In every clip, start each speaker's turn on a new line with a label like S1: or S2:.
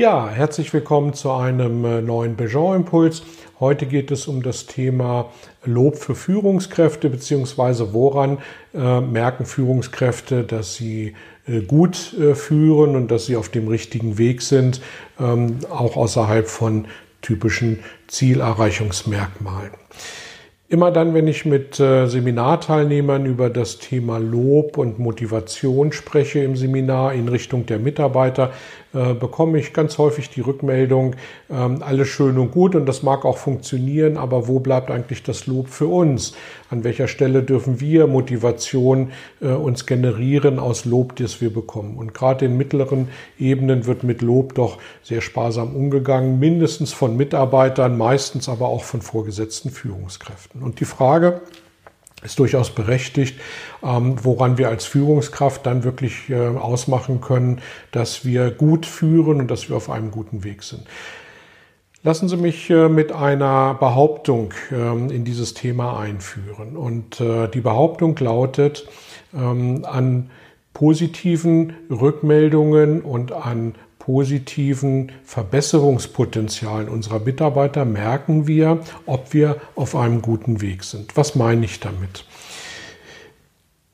S1: Ja, herzlich willkommen zu einem äh, neuen Bejean-Impuls. Heute geht es um das Thema Lob für Führungskräfte, beziehungsweise woran äh, merken Führungskräfte, dass sie äh, gut äh, führen und dass sie auf dem richtigen Weg sind, ähm, auch außerhalb von typischen Zielerreichungsmerkmalen. Immer dann, wenn ich mit äh, Seminarteilnehmern über das Thema Lob und Motivation spreche im Seminar in Richtung der Mitarbeiter, äh, bekomme ich ganz häufig die Rückmeldung, ähm, alles schön und gut und das mag auch funktionieren, aber wo bleibt eigentlich das Lob für uns? An welcher Stelle dürfen wir Motivation äh, uns generieren aus Lob, das wir bekommen? Und gerade in mittleren Ebenen wird mit Lob doch sehr sparsam umgegangen, mindestens von Mitarbeitern, meistens aber auch von vorgesetzten Führungskräften. Und die Frage, ist durchaus berechtigt, ähm, woran wir als Führungskraft dann wirklich äh, ausmachen können, dass wir gut führen und dass wir auf einem guten Weg sind. Lassen Sie mich äh, mit einer Behauptung ähm, in dieses Thema einführen. Und äh, die Behauptung lautet, ähm, an positiven Rückmeldungen und an positiven Verbesserungspotenzialen unserer Mitarbeiter merken wir, ob wir auf einem guten Weg sind. Was meine ich damit?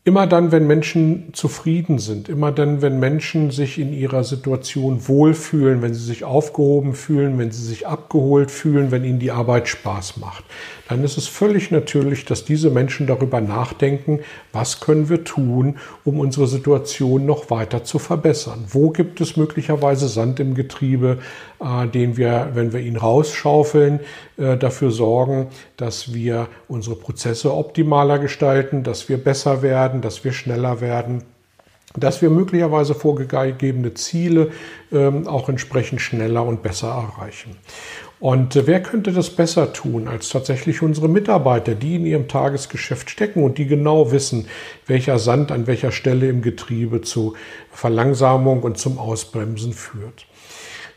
S1: Immer dann, wenn Menschen zufrieden sind, immer dann, wenn Menschen sich in ihrer Situation wohlfühlen, wenn sie sich aufgehoben fühlen, wenn sie sich abgeholt fühlen, wenn ihnen die Arbeit Spaß macht, dann ist es völlig natürlich, dass diese Menschen darüber nachdenken, was können wir tun, um unsere Situation noch weiter zu verbessern. Wo gibt es möglicherweise Sand im Getriebe, äh, den wir, wenn wir ihn rausschaufeln, äh, dafür sorgen, dass wir unsere Prozesse optimaler gestalten, dass wir besser werden, dass wir schneller werden dass wir möglicherweise vorgegebene Ziele ähm, auch entsprechend schneller und besser erreichen. Und äh, wer könnte das besser tun als tatsächlich unsere Mitarbeiter, die in ihrem Tagesgeschäft stecken und die genau wissen, welcher Sand an welcher Stelle im Getriebe zu Verlangsamung und zum Ausbremsen führt.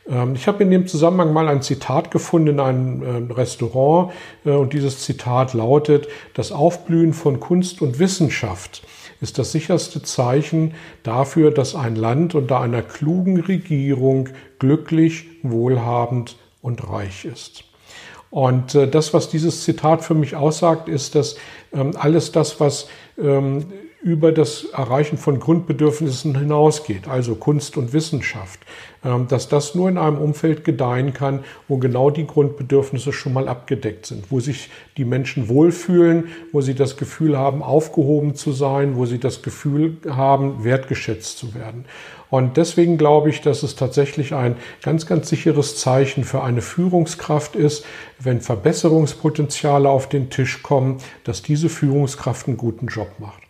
S1: Ähm, ich habe in dem Zusammenhang mal ein Zitat gefunden in einem ähm, Restaurant äh, und dieses Zitat lautet, das Aufblühen von Kunst und Wissenschaft ist das sicherste Zeichen dafür, dass ein Land unter einer klugen Regierung glücklich, wohlhabend und reich ist. Und äh, das, was dieses Zitat für mich aussagt, ist, dass ähm, alles das, was über das Erreichen von Grundbedürfnissen hinausgeht, also Kunst und Wissenschaft, ähm, dass das nur in einem Umfeld gedeihen kann, wo genau die Grundbedürfnisse schon mal abgedeckt sind, wo sich die Menschen wohlfühlen, wo sie das Gefühl haben, aufgehoben zu sein, wo sie das Gefühl haben, wertgeschätzt zu werden. Und deswegen glaube ich, dass es tatsächlich ein ganz, ganz sicheres Zeichen für eine Führungskraft ist, wenn Verbesserungspotenziale auf den Tisch kommen, dass diese Führungskraft einen guten Job macht.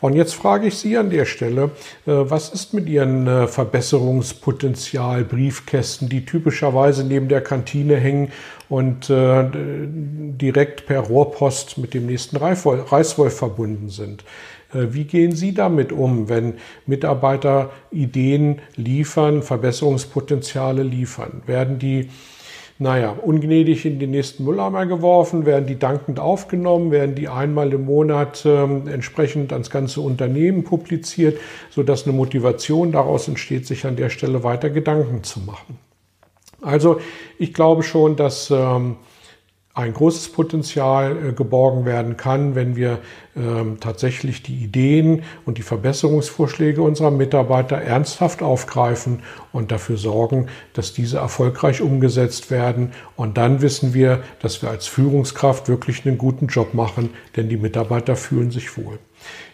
S1: Und jetzt frage ich Sie an der Stelle, äh, was ist mit Ihren äh, Verbesserungspotenzial Briefkästen, die typischerweise neben der Kantine hängen und äh, direkt per Rohrpost mit dem nächsten Reißwolf verbunden sind? Wie gehen Sie damit um, wenn Mitarbeiter Ideen liefern, Verbesserungspotenziale liefern? Werden die naja, ungnädig in den nächsten Mülleimer geworfen, werden die dankend aufgenommen, werden die einmal im Monat äh, entsprechend ans ganze Unternehmen publiziert, sodass eine Motivation daraus entsteht, sich an der Stelle weiter Gedanken zu machen. Also ich glaube schon, dass ähm, ein großes Potenzial äh, geborgen werden kann, wenn wir ähm, tatsächlich die Ideen und die Verbesserungsvorschläge unserer Mitarbeiter ernsthaft aufgreifen und dafür sorgen, dass diese erfolgreich umgesetzt werden. Und dann wissen wir, dass wir als Führungskraft wirklich einen guten Job machen, denn die Mitarbeiter fühlen sich wohl.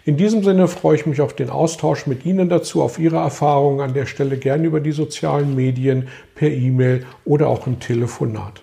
S1: In diesem Sinne freue ich mich auf den Austausch mit Ihnen dazu, auf Ihre Erfahrungen an der Stelle gerne über die sozialen Medien, per E-Mail oder auch im Telefonat.